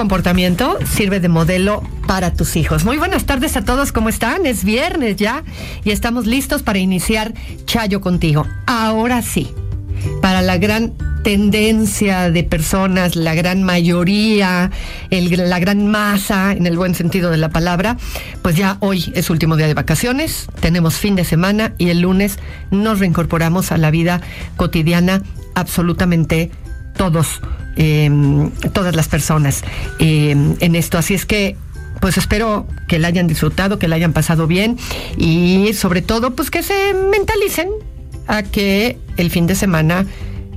Comportamiento sirve de modelo para tus hijos. Muy buenas tardes a todos, ¿cómo están? Es viernes ya y estamos listos para iniciar Chayo contigo. Ahora sí, para la gran tendencia de personas, la gran mayoría, la gran masa, en el buen sentido de la palabra, pues ya hoy es último día de vacaciones, tenemos fin de semana y el lunes nos reincorporamos a la vida cotidiana absolutamente todos, eh, todas las personas eh, en esto. Así es que pues espero que la hayan disfrutado, que la hayan pasado bien y sobre todo pues que se mentalicen a que el fin de semana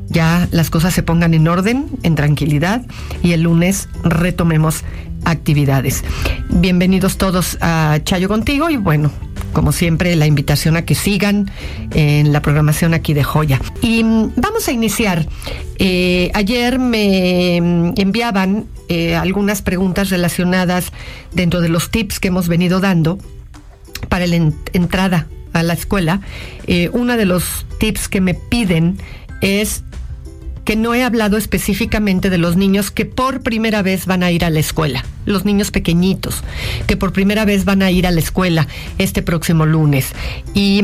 ya las cosas se pongan en orden, en tranquilidad y el lunes retomemos actividades. Bienvenidos todos a Chayo contigo y bueno, como siempre, la invitación a que sigan en la programación aquí de Joya. Y mm, vamos a iniciar. Eh, ayer me mm, enviaban eh, algunas preguntas relacionadas dentro de los tips que hemos venido dando para la entrada a la escuela. Eh, uno de los tips que me piden es que no he hablado específicamente de los niños que por primera vez van a ir a la escuela, los niños pequeñitos, que por primera vez van a ir a la escuela este próximo lunes. Y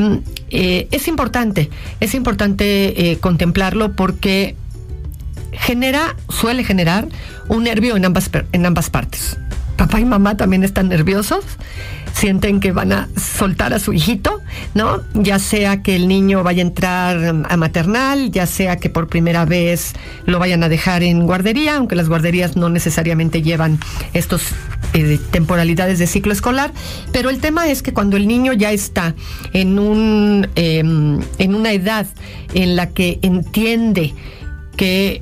eh, es importante, es importante eh, contemplarlo porque genera, suele generar un nervio en ambas, en ambas partes. Papá y mamá también están nerviosos sienten que van a soltar a su hijito, ¿no? Ya sea que el niño vaya a entrar a maternal, ya sea que por primera vez lo vayan a dejar en guardería, aunque las guarderías no necesariamente llevan estos eh, temporalidades de ciclo escolar, pero el tema es que cuando el niño ya está en un em, en una edad en la que entiende que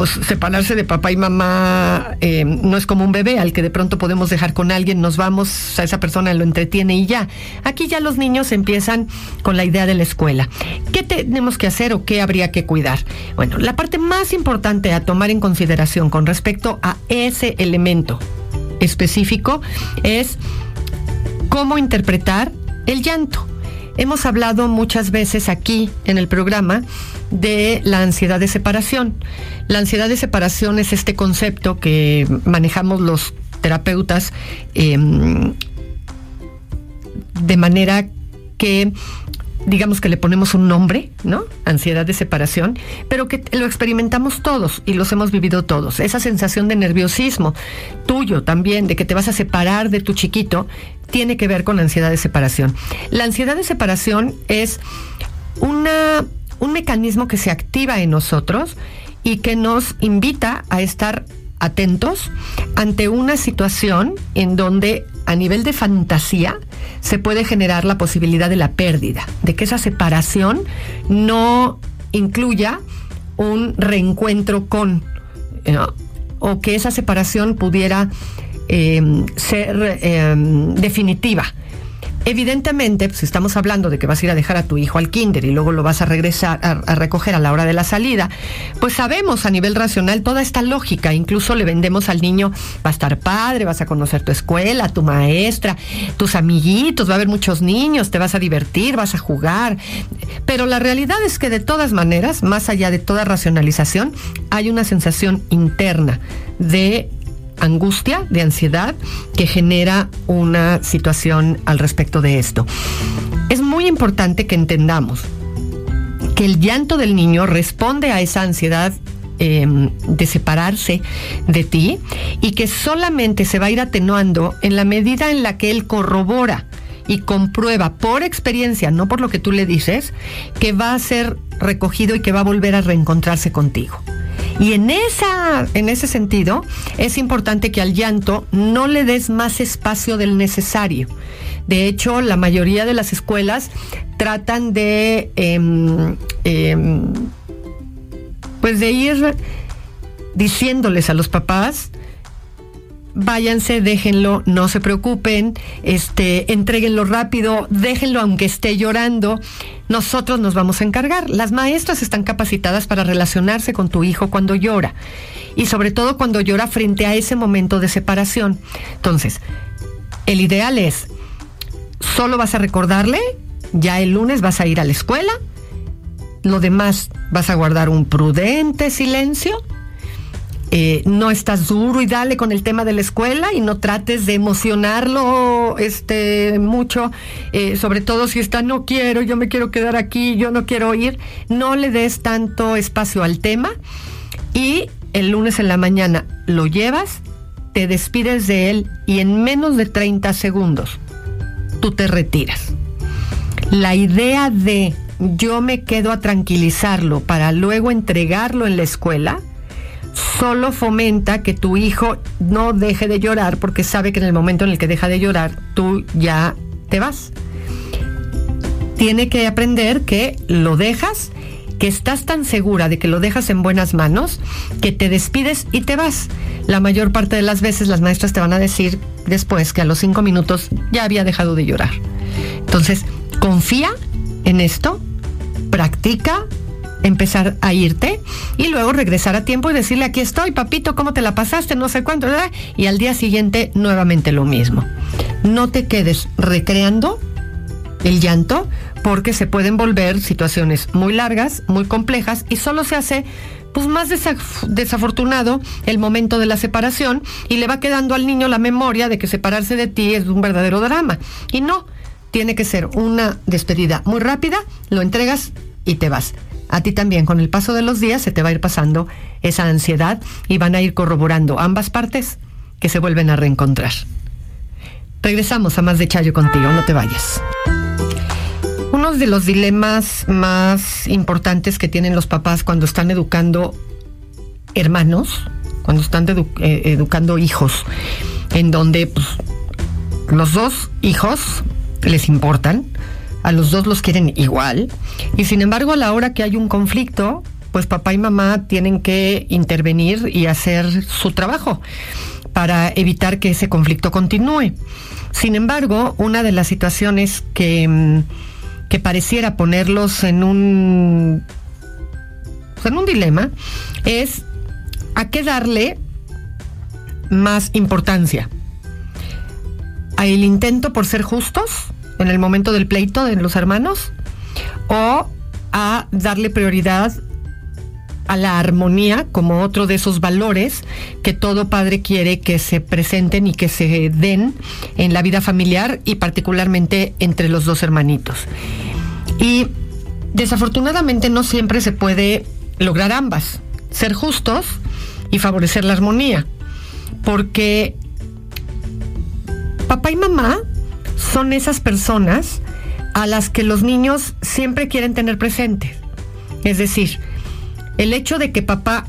pues separarse de papá y mamá eh, no es como un bebé al que de pronto podemos dejar con alguien, nos vamos, a esa persona lo entretiene y ya. Aquí ya los niños empiezan con la idea de la escuela. ¿Qué tenemos que hacer o qué habría que cuidar? Bueno, la parte más importante a tomar en consideración con respecto a ese elemento específico es cómo interpretar el llanto. Hemos hablado muchas veces aquí en el programa de la ansiedad de separación. La ansiedad de separación es este concepto que manejamos los terapeutas em, de manera que digamos que le ponemos un nombre, ¿no? Ansiedad de separación, pero que lo experimentamos todos y los hemos vivido todos. Esa sensación de nerviosismo tuyo también, de que te vas a separar de tu chiquito, tiene que ver con la ansiedad de separación. La ansiedad de separación es una, un mecanismo que se activa en nosotros y que nos invita a estar atentos ante una situación en donde a nivel de fantasía se puede generar la posibilidad de la pérdida, de que esa separación no incluya un reencuentro con, eh, o que esa separación pudiera em, ser em, definitiva. Evidentemente, pues, si estamos hablando de que vas a ir a dejar a tu hijo al kinder y luego lo vas a regresar a, a, recoger a la hora de la salida, pues sabemos a nivel racional toda esta lógica. Incluso le vendemos al niño, va a estar padre, vas a conocer tu escuela, tu maestra, tus amiguitos, va a haber muchos niños, te vas a divertir, vas a jugar. Pero la realidad es que de todas maneras, más allá de toda racionalización, hay una sensación interna de angustia, de ansiedad que genera una situación al respecto de esto. Es muy importante que entendamos que el llanto del niño responde a esa ansiedad eh, de separarse de ti y que solamente se va a ir atenuando en la medida en la que él corrobora y comprueba por experiencia, no por lo que tú le dices, que va a ser recogido y que va a volver a reencontrarse contigo. Y en, esa, en ese sentido, es importante que al llanto no le des más espacio del necesario. De hecho, la mayoría de las escuelas tratan de, eh, eh, pues de ir diciéndoles a los papás váyanse, déjenlo, no se preocupen, este, entréguenlo rápido, déjenlo aunque esté llorando. Nosotros nos vamos a encargar. Las maestras están capacitadas para relacionarse con tu hijo cuando llora y sobre todo cuando llora frente a ese momento de separación. Entonces, el ideal es, solo vas a recordarle, ya el lunes vas a ir a la escuela, lo demás vas a guardar un prudente silencio eh, no estás duro y dale con el tema de la escuela y no trates de emocionarlo este mucho, eh, sobre todo si está no quiero, yo me quiero quedar aquí, yo no quiero ir, no le des tanto espacio al tema y el lunes en la mañana lo llevas, te despides de él y en menos de 30 segundos tú te retiras. La idea de yo me quedo a tranquilizarlo para luego entregarlo en la escuela, solo fomenta que tu hijo no deje de llorar porque sabe que en el momento en el que deja de llorar, tú ya te vas. Tiene que aprender que lo dejas, que estás tan segura de que lo dejas en buenas manos, que te despides y te vas. La mayor parte de las veces las maestras te van a decir después que a los cinco minutos ya había dejado de llorar. Entonces, confía en esto, practica, empezar a irte y luego regresar a tiempo y decirle aquí estoy, papito, ¿cómo te la pasaste? No sé cuánto, ¿verdad? Y al día siguiente nuevamente lo mismo. No te quedes recreando el llanto porque se pueden volver situaciones muy largas, muy complejas y solo se hace pues más desafortunado el momento de la separación y le va quedando al niño la memoria de que separarse de ti es un verdadero drama. Y no, tiene que ser una despedida muy rápida, lo entregas y te vas a ti también con el paso de los días se te va a ir pasando esa ansiedad y van a ir corroborando ambas partes que se vuelven a reencontrar. Regresamos a más de Chayo contigo, no te vayas. Uno de los dilemas más importantes que tienen los papás cuando están educando hermanos, cuando están eh, educando hijos, en donde pues, los dos hijos les importan, a los dos los quieren igual y sin embargo a la hora que hay un conflicto, pues papá y mamá tienen que intervenir y hacer su trabajo para evitar que ese conflicto continúe. Sin embargo, una de las situaciones que, mm, que pareciera ponerlos en un, en un dilema es a qué darle más importancia. ¿A el intento por ser justos? En el momento del pleito de los hermanos o a darle prioridad a la armonía como otro de esos valores que todo padre quiere que se presenten y que se den en la vida familiar y particularmente entre los dos hermanitos. Y desafortunadamente no siempre se puede lograr ambas, ser justos y favorecer la armonía, porque papá y mamá son esas personas a las que los niños siempre quieren tener presentes. Es decir, el hecho de que papá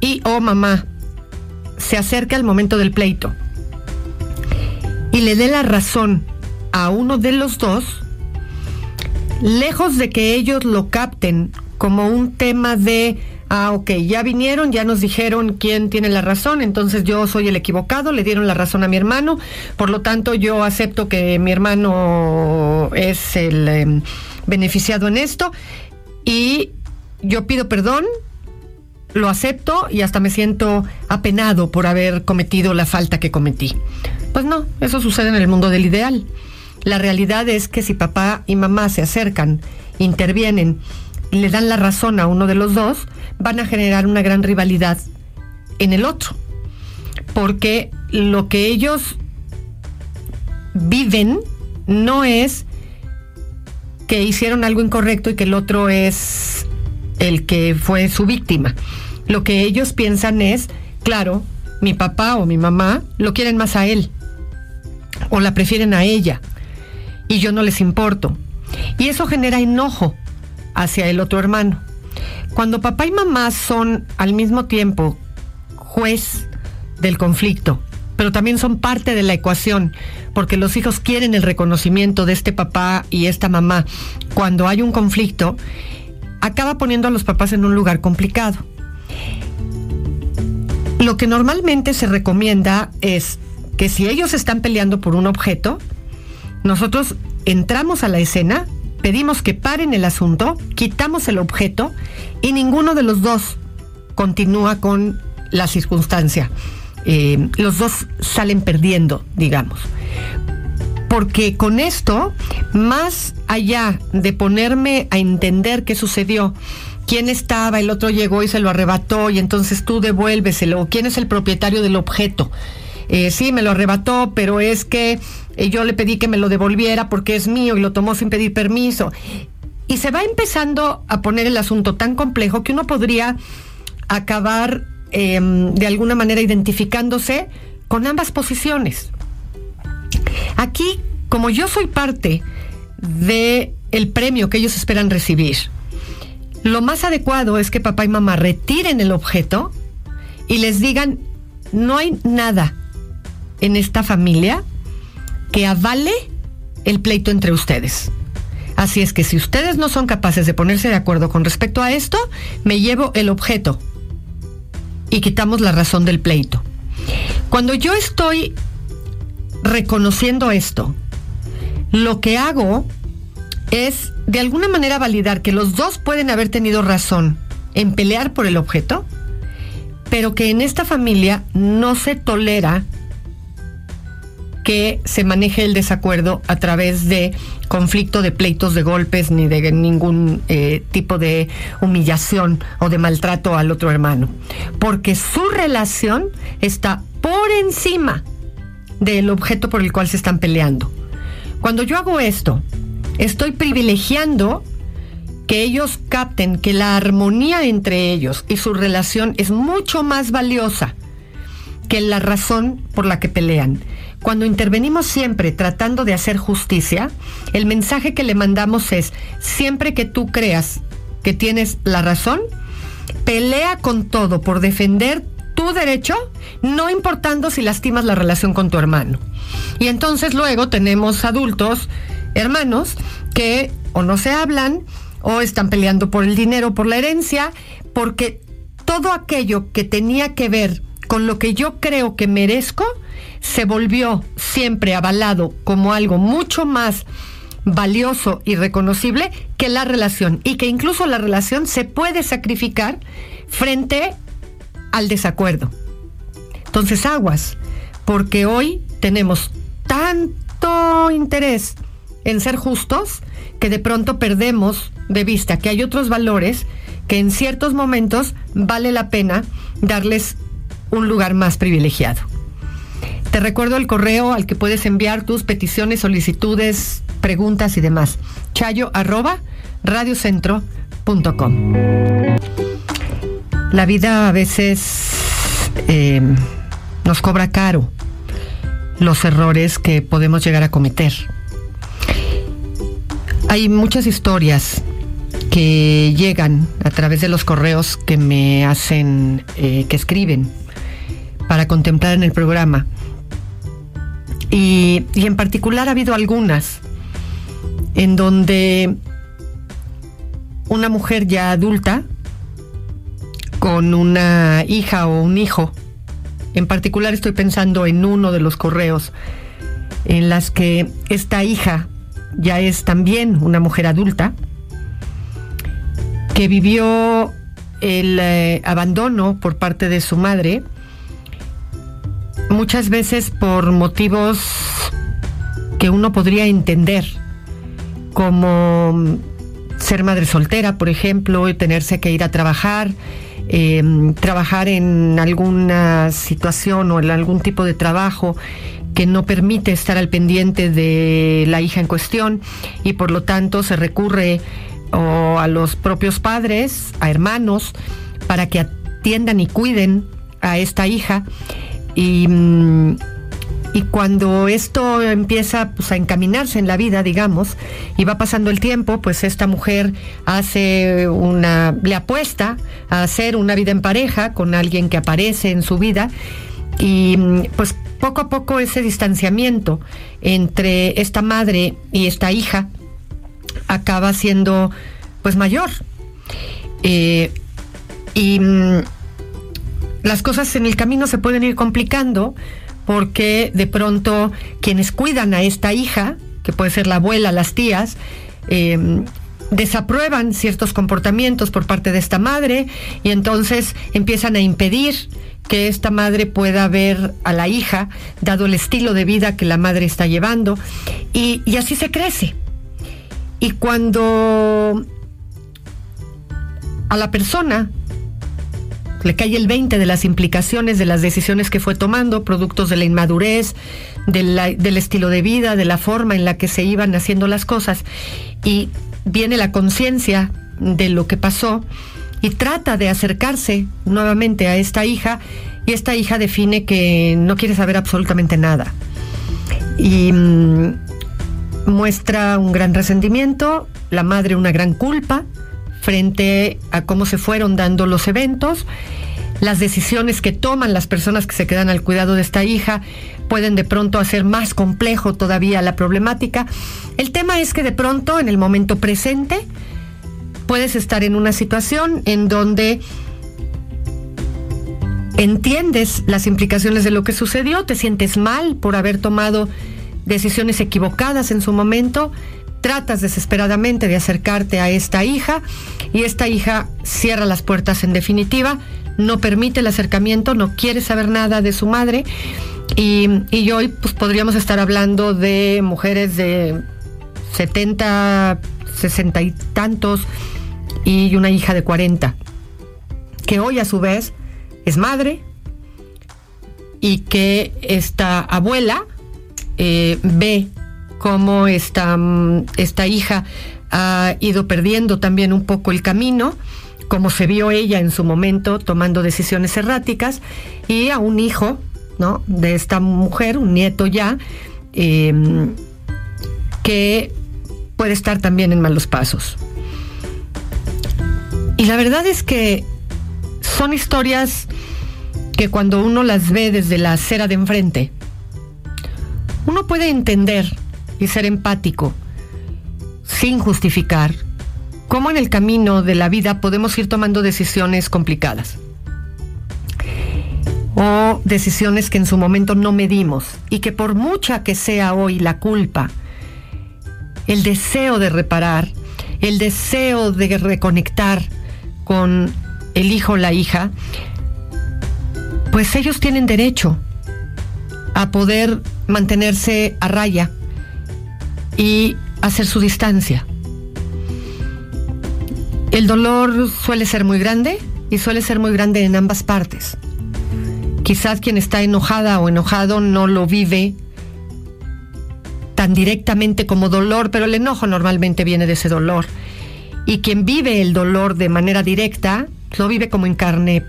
y o mamá se acerque al momento del pleito y le dé la razón a uno de los dos, lejos de que ellos lo capten como un tema de Ah, ok, ya vinieron, ya nos dijeron quién tiene la razón, entonces yo soy el equivocado, le dieron la razón a mi hermano, por lo tanto yo acepto que mi hermano es el em, beneficiado en esto y yo pido perdón, lo acepto y hasta me siento apenado por haber cometido la falta que cometí. Pues no, eso sucede en el mundo del ideal. La realidad es que si papá y mamá se acercan, intervienen, le dan la razón a uno de los dos, van a generar una gran rivalidad en el otro. Porque lo que ellos viven no es que hicieron algo incorrecto y que el otro es el que fue su víctima. Lo que ellos piensan es, claro, mi papá o mi mamá lo quieren más a él o la prefieren a ella y yo no les importo. Y eso genera enojo hacia el otro hermano. Cuando papá y mamá son al mismo tiempo juez del conflicto, pero también son parte de la ecuación, porque los hijos quieren el reconocimiento de este papá y esta mamá. Cuando hay un conflicto, acaba poniendo a los papás en un lugar complicado. Lo que normalmente se recomienda es que si ellos están peleando por un objeto, nosotros entramos a la escena pedimos que paren el asunto, quitamos el objeto y ninguno de los dos continúa con la circunstancia. Eh, los dos salen perdiendo, digamos. Porque con esto, más allá de ponerme a entender qué sucedió, quién estaba, el otro llegó y se lo arrebató y entonces tú devuélveselo, quién es el propietario del objeto. Eh, sí, me lo arrebató, pero es que y yo le pedí que me lo devolviera porque es mío y lo tomó sin pedir permiso. Y se va empezando a poner el asunto tan complejo que uno podría acabar em, de alguna manera identificándose con ambas posiciones. Aquí, como yo soy parte de el premio que ellos esperan recibir, lo más adecuado es que papá y mamá retiren el objeto y les digan, no hay nada en esta familia que avale el pleito entre ustedes. Así es que si ustedes no son capaces de ponerse de acuerdo con respecto a esto, me llevo el objeto y quitamos la razón del pleito. Cuando yo estoy reconociendo esto, lo que hago es de alguna manera validar que los dos pueden haber tenido razón en pelear por el objeto, pero que en esta familia no se tolera que se maneje el desacuerdo a través de conflicto de pleitos de golpes ni de ningún eh, tipo de humillación o de maltrato al otro hermano. Porque su relación está por encima del objeto por el cual se están peleando. Cuando yo hago esto, estoy privilegiando que ellos capten que la armonía entre ellos y su relación es mucho más valiosa que la razón por la que pelean. Cuando intervenimos siempre tratando de hacer justicia, el mensaje que le mandamos es, siempre que tú creas que tienes la razón, pelea con todo por defender tu derecho, no importando si lastimas la relación con tu hermano. Y entonces luego tenemos adultos, hermanos, que o no se hablan, o están peleando por el dinero, por la herencia, porque todo aquello que tenía que ver con lo que yo creo que merezco, se volvió siempre avalado como algo mucho más valioso y reconocible que la relación y que incluso la relación se puede sacrificar frente al desacuerdo. Entonces aguas, porque hoy tenemos tanto interés en ser justos que de pronto perdemos de vista que hay otros valores que en ciertos momentos vale la pena darles un lugar más privilegiado. Te recuerdo el correo al que puedes enviar tus peticiones, solicitudes, preguntas y demás. Chayo arroba radiocentro.com. La vida a veces eh, nos cobra caro los errores que podemos llegar a cometer. Hay muchas historias que llegan a través de los correos que me hacen, eh, que escriben para contemplar en el programa. Y, en particular ha habido algunas en donde una mujer ya adulta con una hija o un hijo. En particular estoy pensando en uno de los correos en las que esta hija ya es también una mujer adulta que vivió el eh, abandono por parte de su madre, muchas veces por motivos que uno podría entender, como ser madre soltera, por ejemplo, y tenerse que ir a trabajar, em, trabajar en alguna situación o en algún tipo de trabajo que no permite estar al pendiente de la hija en cuestión y por lo tanto se recurre o a los propios padres, a hermanos, para que atiendan y cuiden a esta hija. Y, mm, y cuando esto empieza pues, a encaminarse en la vida, digamos, y va pasando el tiempo, pues esta mujer hace una, le apuesta a hacer una vida en pareja con alguien que aparece en su vida. Y mm, pues poco a poco ese distanciamiento entre esta madre y esta hija acaba siendo pues mayor. Eh, y mm, las cosas en el camino se pueden ir complicando porque de pronto quienes cuidan a esta hija, que puede ser la abuela, las tías, em, desaprueban ciertos comportamientos por parte de esta madre y entonces empiezan a impedir que esta madre pueda ver a la hija, dado el estilo de vida que la madre está llevando, y, y así se crece. Y cuando a la persona le cae el 20 de las implicaciones de las decisiones que fue tomando, productos de la inmadurez, del estilo de vida, de la forma en la que se iban haciendo las cosas, y viene la conciencia de lo que pasó y trata de acercarse nuevamente a esta hija, y esta hija define que no quiere saber absolutamente nada. Y mm, muestra un gran resentimiento, la madre una gran culpa frente a cómo se fueron dando los eventos. Las decisiones que toman las personas que se quedan al cuidado de esta hija pueden de pronto hacer más complejo todavía la problemática. El tema es que de pronto, en el momento presente, puedes estar en una situación en donde entiendes las implicaciones de lo que sucedió, te sientes mal por haber tomado decisiones equivocadas en su momento, tratas desesperadamente de acercarte a esta hija y esta hija cierra las puertas en definitiva, no permite el acercamiento, no quiere saber nada de su madre y, hoy pues podríamos estar hablando de mujeres de 70, 60 y tantos y una hija de 40, que hoy a su vez es madre y que esta abuela eh, ve cómo esta, esta hija ha ido perdiendo también un poco el camino, como se vio ella en su momento tomando decisiones erráticas, y a un hijo ¿no? de esta mujer, un nieto ya, em, que puede estar también en malos pasos. Y la verdad es que son historias que cuando uno las ve desde la acera de enfrente, uno puede entender y ser empático sin justificar cómo en el camino de la vida podemos ir tomando decisiones complicadas o decisiones que en su momento no medimos y que por mucha que sea hoy la culpa, el deseo de reparar, el deseo de reconectar con el hijo o la hija, pues ellos tienen derecho a poder mantenerse a raya y hacer su distancia. El dolor suele ser muy grande y suele ser muy grande en ambas partes. Quizás quien está enojada o enojado no lo vive tan directamente como dolor, pero el enojo normalmente viene de ese dolor. Y quien vive el dolor de manera directa, lo vive como en carne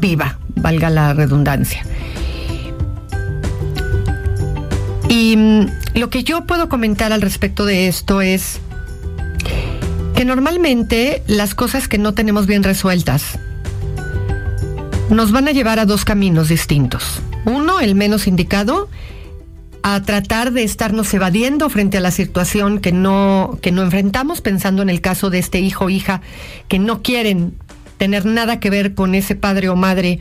viva, valga la redundancia. Y mm, lo que yo puedo comentar al respecto de esto es que normalmente las cosas que no tenemos bien resueltas nos van a llevar a dos caminos distintos. Uno, el menos indicado, a tratar de estarnos evadiendo frente a la situación que no, que no enfrentamos, pensando en el caso de este hijo o hija que no quieren tener nada que ver con ese padre o madre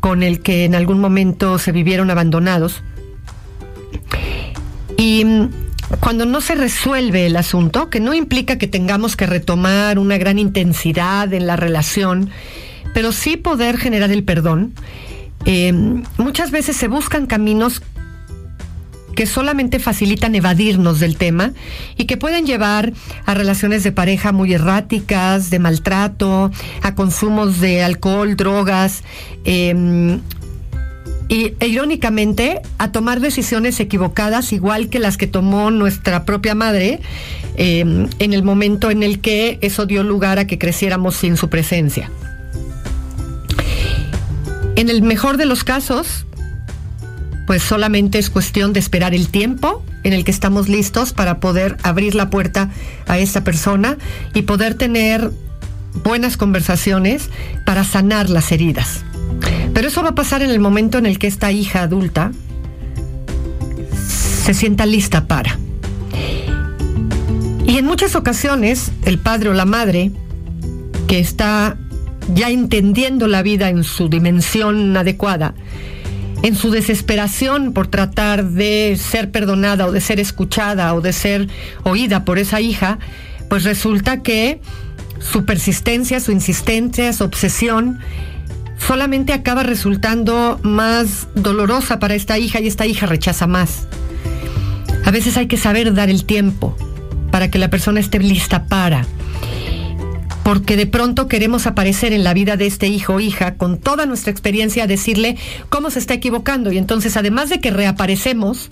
con el que en algún momento se vivieron abandonados. Y mm, cuando no se resuelve el asunto, que no implica que tengamos que retomar una gran intensidad en la relación, pero sí poder generar el perdón, eh, muchas veces se buscan caminos que solamente facilitan evadirnos del tema y que pueden llevar a relaciones de pareja muy erráticas, de maltrato, a consumos de alcohol, drogas, em, y e, irónicamente a tomar decisiones equivocadas igual que las que tomó nuestra propia madre em, en el momento en el que eso dio lugar a que creciéramos sin su presencia. En el mejor de los casos, pues solamente es cuestión de esperar el tiempo en el que estamos listos para poder abrir la puerta a esta persona y poder tener buenas conversaciones para sanar las heridas. Pero eso va a pasar en el momento en el que esta hija adulta se sienta lista para. Y en muchas ocasiones el padre o la madre que está ya entendiendo la vida en su dimensión adecuada, en su desesperación por tratar de ser perdonada o de ser escuchada o de ser oída por esa hija, pues resulta que su persistencia, su insistencia, su obsesión, solamente acaba resultando más dolorosa para esta hija y esta hija rechaza más. A veces hay que saber dar el tiempo para que la persona esté lista para porque de pronto queremos aparecer en la vida de este hijo o hija con toda nuestra experiencia a decirle cómo se está equivocando. Y entonces, además de que reaparecemos,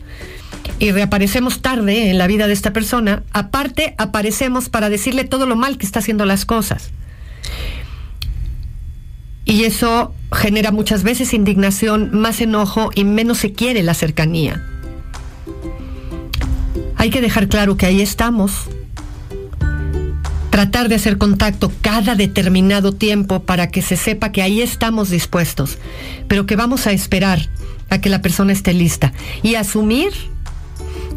y reaparecemos tarde en la vida de esta persona, aparte aparecemos para decirle todo lo mal que está haciendo las cosas. Y eso genera muchas veces indignación, más enojo y menos se quiere la cercanía. Hay que dejar claro que ahí estamos. Tratar de hacer contacto cada determinado tiempo para que se sepa que ahí estamos dispuestos, pero que vamos a esperar a que la persona esté lista. Y asumir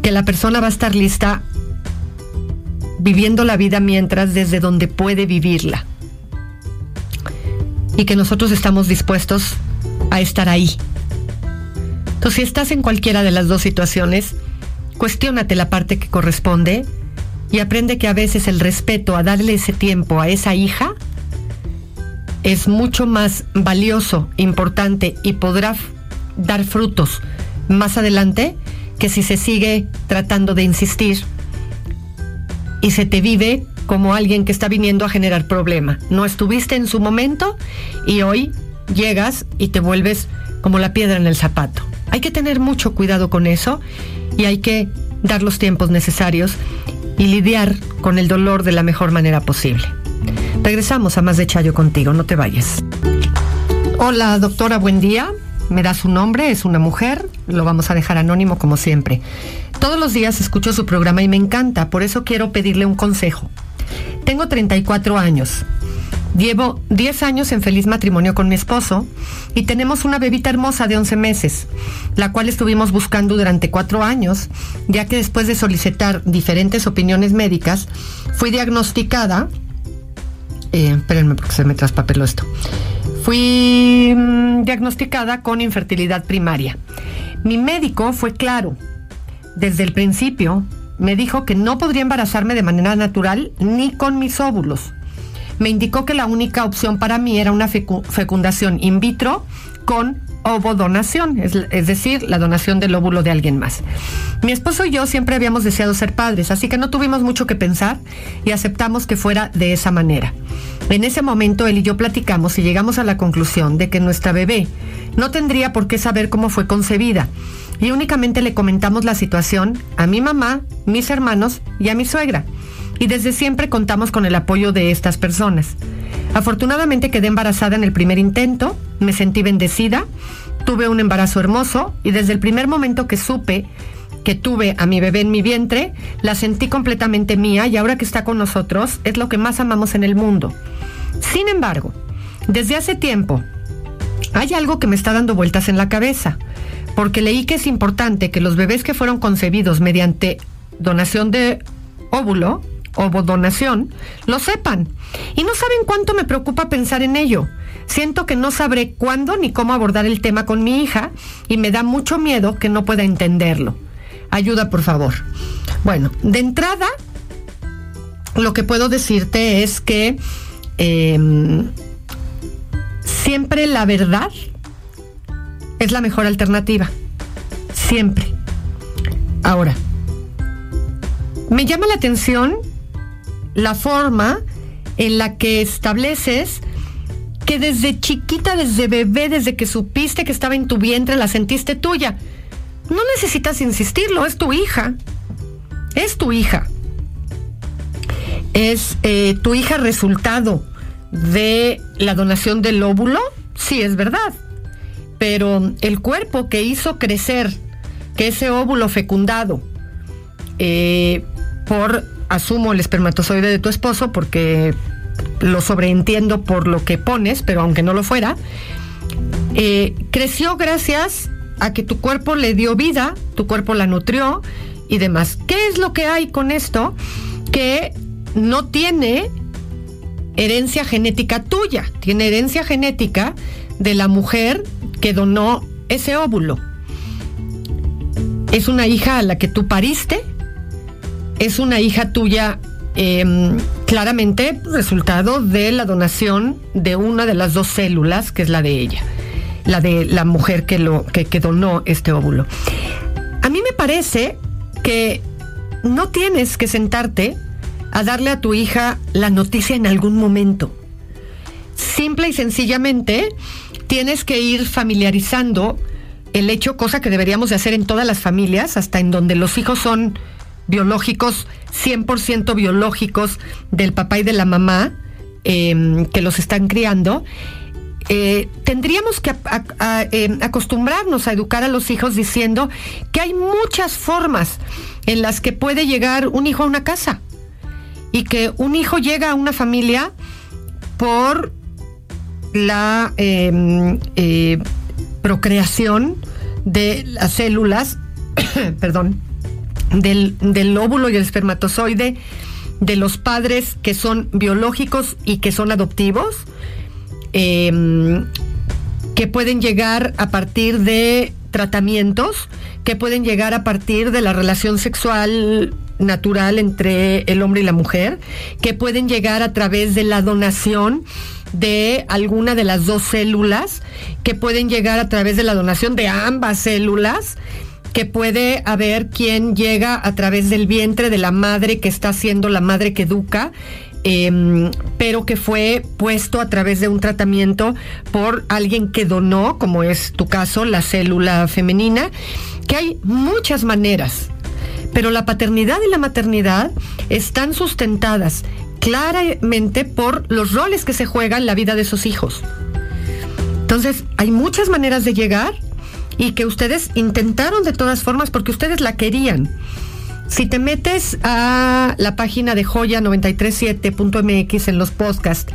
que la persona va a estar lista viviendo la vida mientras desde donde puede vivirla y que nosotros estamos dispuestos a estar ahí. Entonces, si estás en cualquiera de las dos situaciones, cuestiónate la parte que corresponde y aprende que a veces el respeto a darle ese tiempo a esa hija es mucho más valioso, importante y podrá dar frutos más adelante que si se sigue tratando de insistir y se te vive como alguien que está viniendo a generar problema. No estuviste en su momento y hoy llegas y te vuelves como la piedra en el zapato. Hay que tener mucho cuidado con eso y hay que dar los tiempos necesarios y lidiar con el dolor de la mejor manera posible. Regresamos a más de Chayo contigo, no te vayas. Hola, doctora, buen día. Me da su nombre, es una mujer, lo vamos a dejar anónimo como siempre. Todos los días escucho su programa y me encanta, por eso quiero pedirle un consejo. Tengo 34 años. Llevo 10 años en feliz matrimonio con mi esposo y tenemos una bebita hermosa de 11 meses, la cual estuvimos buscando durante 4 años, ya que después de solicitar diferentes opiniones médicas, fui diagnosticada, eh, espérenme porque se me traspapeló esto, fui mm, diagnosticada con infertilidad primaria. Mi médico fue claro, desde el principio me dijo que no podría embarazarme de manera natural ni con mis óvulos me indicó que la única opción para mí era una fecundación in vitro con ovodonación, es, es decir, la donación del óvulo de alguien más. Mi esposo y yo siempre habíamos deseado ser padres, así que no tuvimos mucho que pensar y aceptamos que fuera de esa manera. En ese momento él y yo platicamos y llegamos a la conclusión de que nuestra bebé no tendría por qué saber cómo fue concebida y únicamente le comentamos la situación a mi mamá, mis hermanos y a mi suegra y desde siempre contamos con el apoyo de estas personas. Afortunadamente quedé embarazada en el primer intento, me sentí bendecida, tuve un embarazo hermoso y desde el primer momento que supe que tuve a mi bebé en mi vientre, la sentí completamente mía y ahora que está con nosotros es lo que más amamos en el mundo. Sin embargo, desde hace tiempo hay algo que me está dando vueltas en la cabeza, porque leí que es importante que los bebés que fueron concebidos mediante donación de óvulo donación lo sepan. Y no saben cuánto me preocupa pensar en ello. Siento que no sabré cuándo ni cómo abordar el tema con mi hija y me da mucho miedo que no pueda entenderlo. Ayuda, por favor. Bueno, de entrada, lo que puedo decirte es que em, siempre la verdad es la mejor alternativa. Siempre. Ahora, me llama la atención la forma en la que estableces que desde chiquita, desde bebé, desde que supiste que estaba en tu vientre, la sentiste tuya. No necesitas insistirlo, es tu hija. Es tu hija. Es eh, tu hija resultado de la donación del óvulo, sí es verdad. Pero el cuerpo que hizo crecer que ese óvulo fecundado eh, por, asumo, el espermatozoide de tu esposo, porque lo sobreentiendo por lo que pones, pero aunque no lo fuera, eh, creció gracias a que tu cuerpo le dio vida, tu cuerpo la nutrió y demás. ¿Qué es lo que hay con esto? Que no tiene herencia genética tuya, tiene herencia genética de la mujer que donó ese óvulo. Es una hija a la que tú pariste, es una hija tuya Em, claramente resultado de la donación de una de las dos células, que es la de ella, la de la mujer que, lo, que, que donó este óvulo. A mí me parece que no tienes que sentarte a darle a tu hija la noticia en algún momento. Simple y sencillamente tienes que ir familiarizando el hecho, cosa que deberíamos de hacer en todas las familias, hasta en donde los hijos son biológicos, 100% biológicos del papá y de la mamá em, que los están criando, eh, tendríamos que em, acostumbrarnos a educar a los hijos diciendo que hay muchas formas en las que puede llegar un hijo a una casa y que un hijo llega a una familia por la em, eh, procreación de las células, perdón, del, óvulo y el espermatozoide de los padres que son biológicos y que son adoptivos, em, que pueden llegar a partir de tratamientos, que pueden llegar a partir de la relación sexual natural entre el hombre y la mujer, que pueden llegar a través de la donación de alguna de las dos células, que pueden llegar a través de la donación de ambas células que puede haber quien llega a través del vientre de la madre que está siendo la madre que educa. Em, pero que fue puesto a través de un tratamiento por alguien que donó, como es tu caso, la célula femenina, que hay muchas maneras, pero la paternidad y la maternidad están sustentadas claramente por los roles que se juegan en la vida de sus hijos. Entonces, hay muchas maneras de llegar y que ustedes intentaron de todas formas porque ustedes la querían. Si te metes a la página de joya937.mx en los podcasts,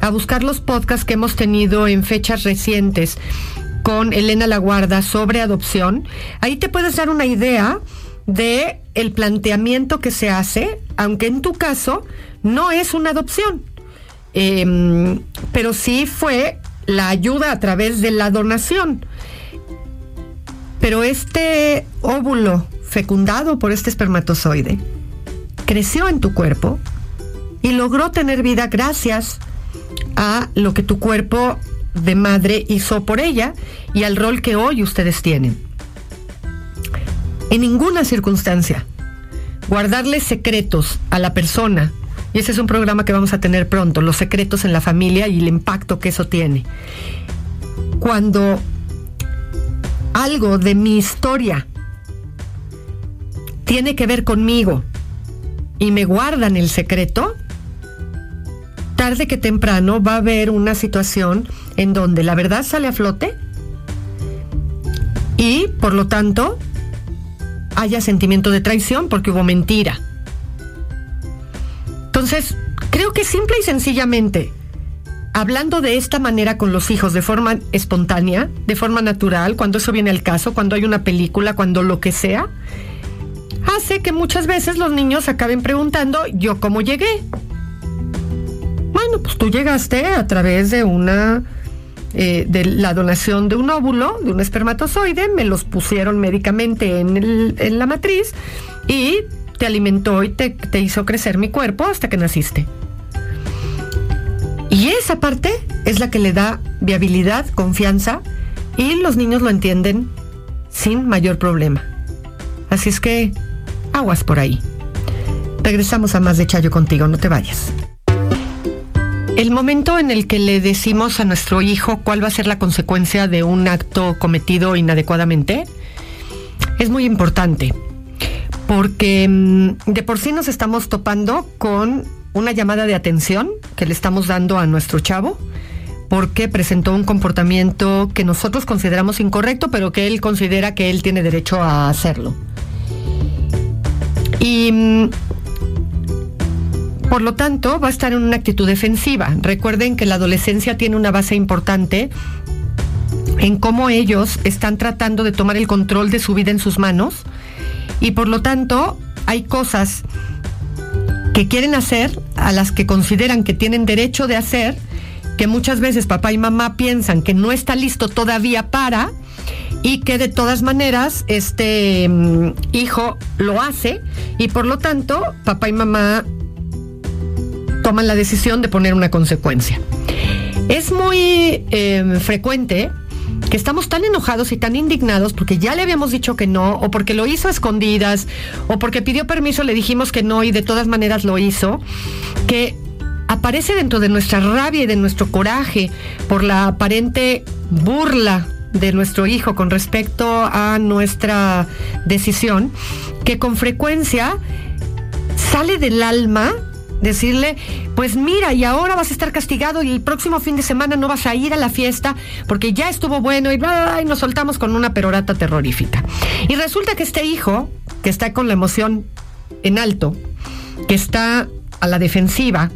a buscar los podcasts que hemos tenido en fechas recientes con Elena Laguarda sobre adopción, ahí te puedes dar una idea de el planteamiento que se hace, aunque en tu caso no es una adopción, em, pero sí fue la ayuda a través de la donación. Pero este óvulo fecundado por este espermatozoide creció en tu cuerpo y logró tener vida gracias a lo que tu cuerpo de madre hizo por ella y al rol que hoy ustedes tienen. En ninguna circunstancia, guardarle secretos a la persona, ese es un programa que vamos a tener pronto, los secretos en la familia y el impacto que eso tiene. Cuando algo de mi historia tiene que ver conmigo y me guardan el secreto, tarde que temprano va a haber una situación en donde la verdad sale a flote y por lo tanto haya sentimiento de traición porque hubo mentira. Creo que simple y sencillamente hablando de esta manera con los hijos de forma espontánea, de forma natural, cuando eso viene al caso, cuando hay una película, cuando lo que sea, hace que muchas veces los niños acaben preguntando, ¿yo cómo llegué? Bueno, pues tú llegaste a través de una eh, de la donación de un óvulo, de un espermatozoide, me los pusieron médicamente en, la matriz y te alimentó y te, te hizo crecer mi cuerpo hasta que naciste. Y esa parte es la que le da viabilidad, confianza y los niños lo entienden sin mayor problema. Así es que aguas por ahí. Regresamos a más de Chayo contigo, no te vayas. El momento en el que le decimos a nuestro hijo cuál va a ser la consecuencia de un acto cometido inadecuadamente es muy importante, porque mm, de por sí nos estamos topando con una llamada de atención que le estamos dando a nuestro chavo porque presentó un comportamiento que nosotros consideramos incorrecto, pero que él considera que él tiene derecho a hacerlo. Y mm, por lo tanto, va a estar en una actitud defensiva. Recuerden que la adolescencia tiene una base importante en cómo ellos están tratando de tomar el control de su vida en sus manos y por lo tanto hay cosas que quieren hacer, a las que consideran que tienen derecho de hacer, que muchas veces papá y mamá piensan que no está listo todavía para y que de todas maneras este mm, hijo lo hace y por lo tanto papá y mamá toman la decisión de poner una consecuencia. Es muy em, frecuente que estamos tan enojados y tan indignados porque ya le habíamos dicho que no, o porque lo hizo a escondidas, o porque pidió permiso, le dijimos que no y de todas maneras lo hizo, que aparece dentro de nuestra rabia y de nuestro coraje por la aparente burla de nuestro hijo con respecto a nuestra decisión, que con frecuencia sale del alma decirle, pues mira, y ahora vas a estar castigado y el próximo fin de semana no vas a ir a la fiesta porque ya estuvo bueno y, bla, y nos soltamos con una perorata terrorífica. Y resulta que este hijo, que está con la emoción en alto, que está a la defensiva,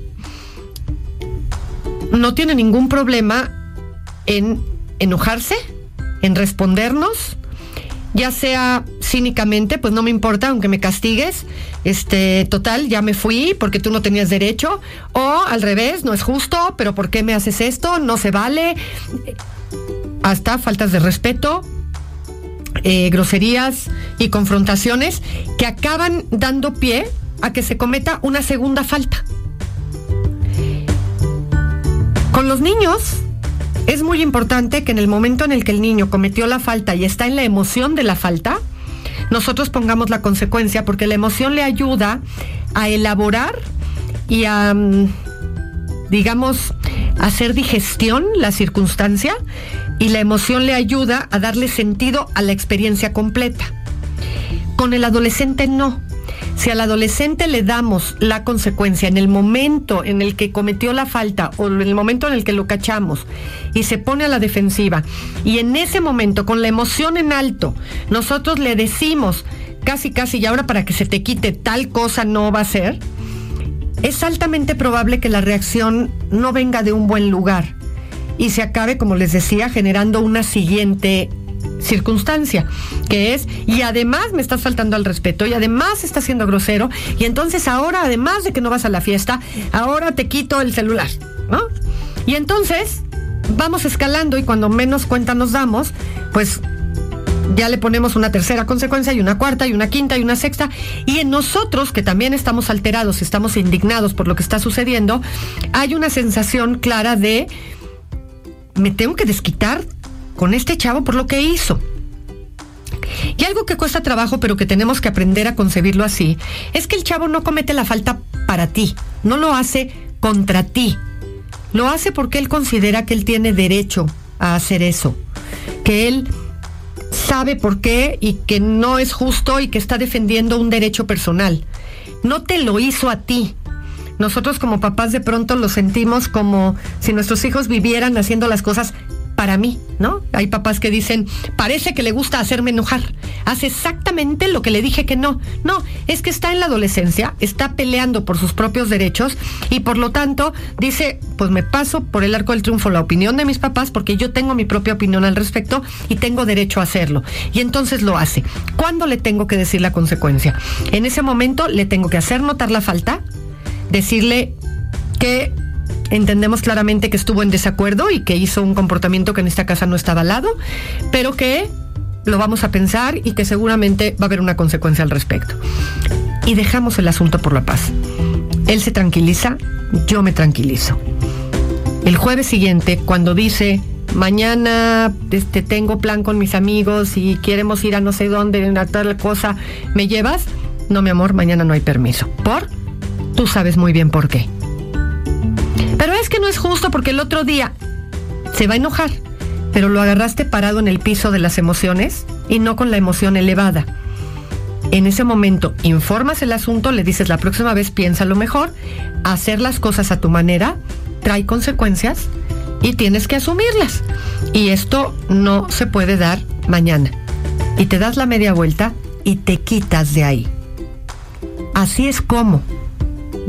no tiene ningún problema en enojarse, en respondernos, ya sea cínicamente, pues no me importa, aunque me castigues, este, total, ya me fui porque tú no tenías derecho, o al revés, no es justo, pero ¿por qué me haces esto? No se vale, hasta faltas de respeto, eh, groserías y confrontaciones que acaban dando pie a que se cometa una segunda falta. Con los niños, es muy importante que en el momento en el que el niño cometió la falta y está en la emoción de la falta, nosotros pongamos la consecuencia porque la emoción le ayuda a elaborar y a, mm, digamos, hacer digestión la circunstancia y la emoción le ayuda a darle sentido a la experiencia completa. Con el adolescente no. Si al adolescente le damos la consecuencia en el momento en el que cometió la falta o en el momento en el que lo cachamos y se pone a la defensiva y en ese momento con la emoción en alto nosotros le decimos casi casi y ahora para que se te quite tal cosa no va a ser, es altamente probable que la reacción no venga de un buen lugar y se acabe, como les decía, generando una siguiente circunstancia, que es, y además me estás faltando al respeto, y además estás siendo grosero, y entonces ahora, además de que no vas a la fiesta, ahora te quito el celular, ¿no? Y entonces vamos escalando y cuando menos cuenta nos damos, pues ya le ponemos una tercera consecuencia y una cuarta y una quinta y una sexta. Y en nosotros, que también estamos alterados, estamos indignados por lo que está sucediendo, hay una sensación clara de, me tengo que desquitar con este chavo por lo que hizo. Y algo que cuesta trabajo, pero que tenemos que aprender a concebirlo así, es que el chavo no comete la falta para ti, no lo hace contra ti. Lo hace porque él considera que él tiene derecho a hacer eso, que él sabe por qué y que no es justo y que está defendiendo un derecho personal. No te lo hizo a ti. Nosotros como papás de pronto lo sentimos como si nuestros hijos vivieran haciendo las cosas para mí, ¿no? Hay papás que dicen, parece que le gusta hacerme enojar. hace exactamente lo que le dije que no. No, es que está en la adolescencia, está peleando por sus propios derechos y por lo tanto dice, pues me paso por el arco del triunfo la opinión de mis papás porque yo tengo mi propia opinión al respecto y tengo derecho a hacerlo. Y entonces lo hace. ¿Cuándo le tengo que decir la consecuencia? En ese momento le tengo que hacer notar la falta, decirle que entendemos claramente que estuvo en desacuerdo y que hizo un comportamiento que en esta casa no estaba al lado, pero que lo vamos a pensar y que seguramente va a haber una consecuencia al respecto. Y dejamos el asunto por la paz. Él se tranquiliza, yo me tranquilizo. El jueves siguiente, cuando dice, mañana este, tengo plan con mis amigos y queremos ir a no sé dónde, a tal cosa, ¿me llevas? No, mi amor, mañana no hay permiso. ¿Por? Tú sabes muy bien por qué. Pero es que no es justo porque el otro día se va a enojar, pero lo agarraste parado en el piso de las emociones y no con la emoción elevada. En ese momento informas el asunto, le dices la próxima vez piensa lo mejor, hacer las cosas a tu manera trae consecuencias y tienes que asumirlas. Y esto no se puede dar mañana. Y te das la media vuelta y te quitas de ahí. Así es como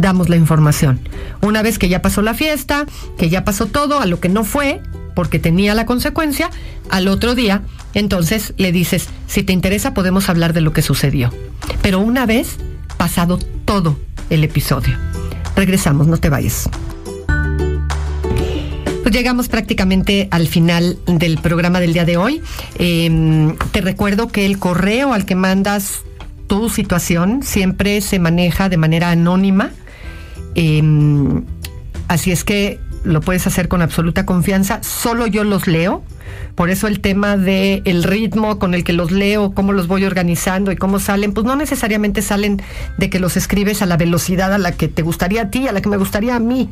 damos la información. Una vez que ya pasó la fiesta, que ya pasó todo, a lo que no fue, porque tenía la consecuencia, al otro día, entonces le dices, si te interesa podemos hablar de lo que sucedió. Pero una vez pasado todo el episodio. Regresamos, no te vayas. Pues llegamos prácticamente al final del programa del día de hoy. Em, te recuerdo que el correo al que mandas tu situación siempre se maneja de manera anónima Em, así es que lo puedes hacer con absoluta confianza. Solo yo los leo. Por eso el tema de el ritmo con el que los leo, cómo los voy organizando y cómo salen, pues no necesariamente salen de que los escribes a la velocidad a la que te gustaría a ti, a la que me gustaría a mí,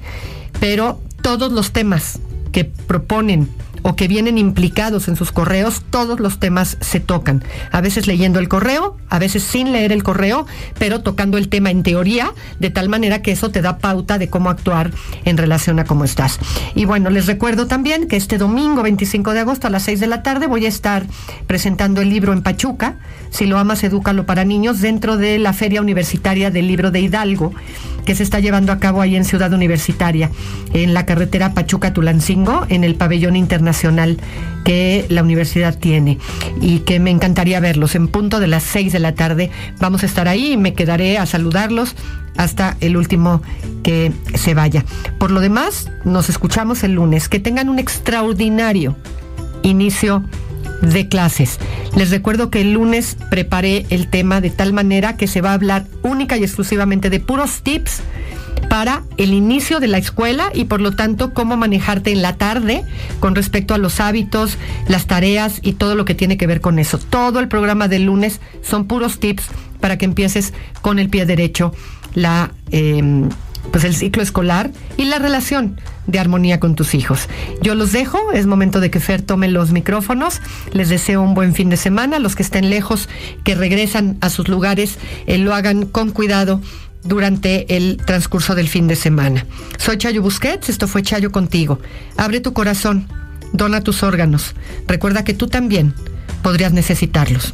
pero todos los temas que proponen o que vienen implicados en sus correos, todos los temas se tocan. A veces leyendo el correo, a veces sin leer el correo, pero tocando el tema en teoría, de tal manera que eso te da pauta de cómo actuar en relación a cómo estás. Y bueno, les recuerdo también que este domingo 25 de agosto a las 6 de la tarde voy a estar presentando el libro en Pachuca, Si lo amas, edúcalo para niños, dentro de la Feria Universitaria del Libro de Hidalgo, que se está llevando a cabo ahí en Ciudad Universitaria, en la carretera Pachuca-Tulancingo, en el pabellón internacional nacional que la universidad tiene y que me encantaría verlos. En punto de las 6 de la tarde vamos a estar ahí y me quedaré a saludarlos hasta el último que se vaya. Por lo demás, nos escuchamos el lunes. Que tengan un extraordinario inicio de clases. Les recuerdo que el lunes preparé el tema de tal manera que se va a hablar única y exclusivamente de puros tips para el inicio de la escuela y por lo tanto cómo manejarte en la tarde con respecto a los hábitos, las tareas y todo lo que tiene que ver con eso. Todo el programa del lunes son puros tips para que empieces con el pie derecho la em, pues el ciclo escolar y la relación de armonía con tus hijos. Yo los dejo, es momento de que Fer tome los micrófonos. Les deseo un buen fin de semana. Los que estén lejos, que regresan a sus lugares, eh, lo hagan con cuidado durante el transcurso del fin de semana. Soy Chayo Busquets, esto fue Chayo contigo. Abre tu corazón, dona tus órganos. Recuerda que tú también podrías necesitarlos.